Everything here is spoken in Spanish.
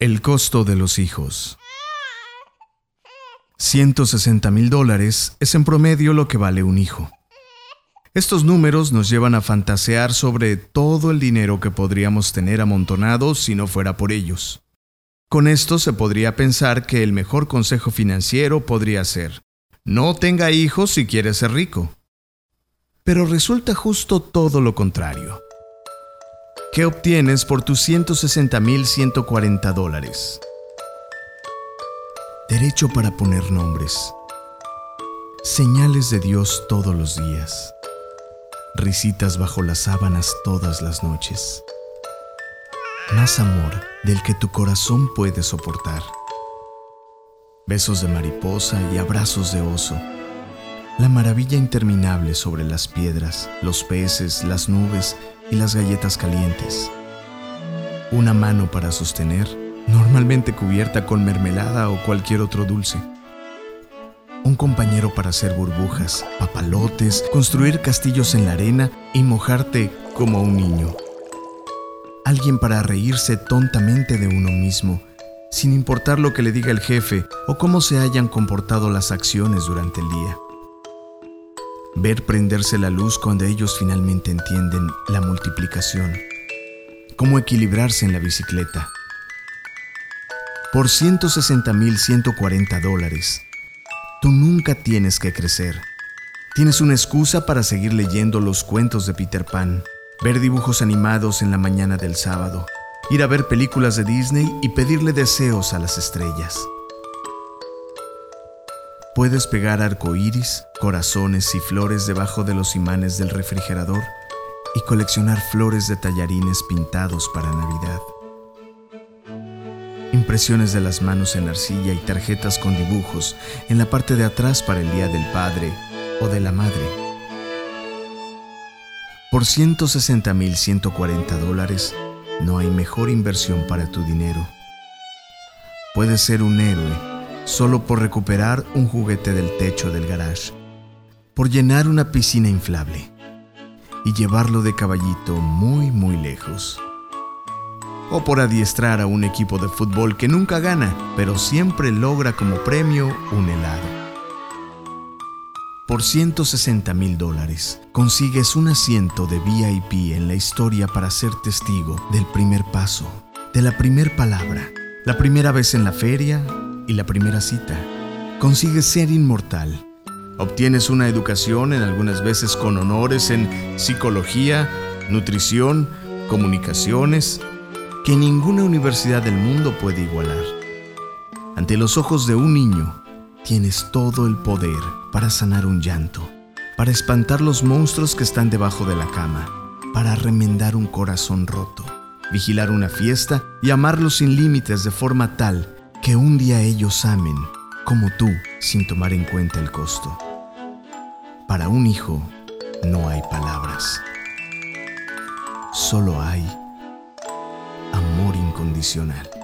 El costo de los hijos. 160 mil dólares es en promedio lo que vale un hijo. Estos números nos llevan a fantasear sobre todo el dinero que podríamos tener amontonado si no fuera por ellos. Con esto se podría pensar que el mejor consejo financiero podría ser, no tenga hijos si quiere ser rico. Pero resulta justo todo lo contrario. ¿Qué obtienes por tus 160.140 dólares? Derecho para poner nombres. Señales de Dios todos los días. Risitas bajo las sábanas todas las noches. Más amor del que tu corazón puede soportar. Besos de mariposa y abrazos de oso. La maravilla interminable sobre las piedras, los peces, las nubes y las galletas calientes. Una mano para sostener, normalmente cubierta con mermelada o cualquier otro dulce. Un compañero para hacer burbujas, papalotes, construir castillos en la arena y mojarte como un niño. Alguien para reírse tontamente de uno mismo, sin importar lo que le diga el jefe o cómo se hayan comportado las acciones durante el día ver prenderse la luz cuando ellos finalmente entienden la multiplicación, cómo equilibrarse en la bicicleta. Por 160.140 dólares, tú nunca tienes que crecer. Tienes una excusa para seguir leyendo los cuentos de Peter Pan, ver dibujos animados en la mañana del sábado, ir a ver películas de Disney y pedirle deseos a las estrellas. Puedes pegar arcoíris, corazones y flores debajo de los imanes del refrigerador y coleccionar flores de tallarines pintados para Navidad. Impresiones de las manos en arcilla y tarjetas con dibujos en la parte de atrás para el Día del Padre o de la Madre. Por 160.140 dólares, no hay mejor inversión para tu dinero. Puedes ser un héroe solo por recuperar un juguete del techo del garage, por llenar una piscina inflable y llevarlo de caballito muy muy lejos. O por adiestrar a un equipo de fútbol que nunca gana, pero siempre logra como premio un helado. Por 160 mil dólares, consigues un asiento de VIP en la historia para ser testigo del primer paso, de la primera palabra, la primera vez en la feria y la primera cita. Consigues ser inmortal. Obtienes una educación en algunas veces con honores en psicología, nutrición, comunicaciones, que ninguna universidad del mundo puede igualar. Ante los ojos de un niño, tienes todo el poder para sanar un llanto, para espantar los monstruos que están debajo de la cama, para remendar un corazón roto, vigilar una fiesta y amarlo sin límites de forma tal que un día ellos amen como tú sin tomar en cuenta el costo. Para un hijo no hay palabras, solo hay amor incondicional.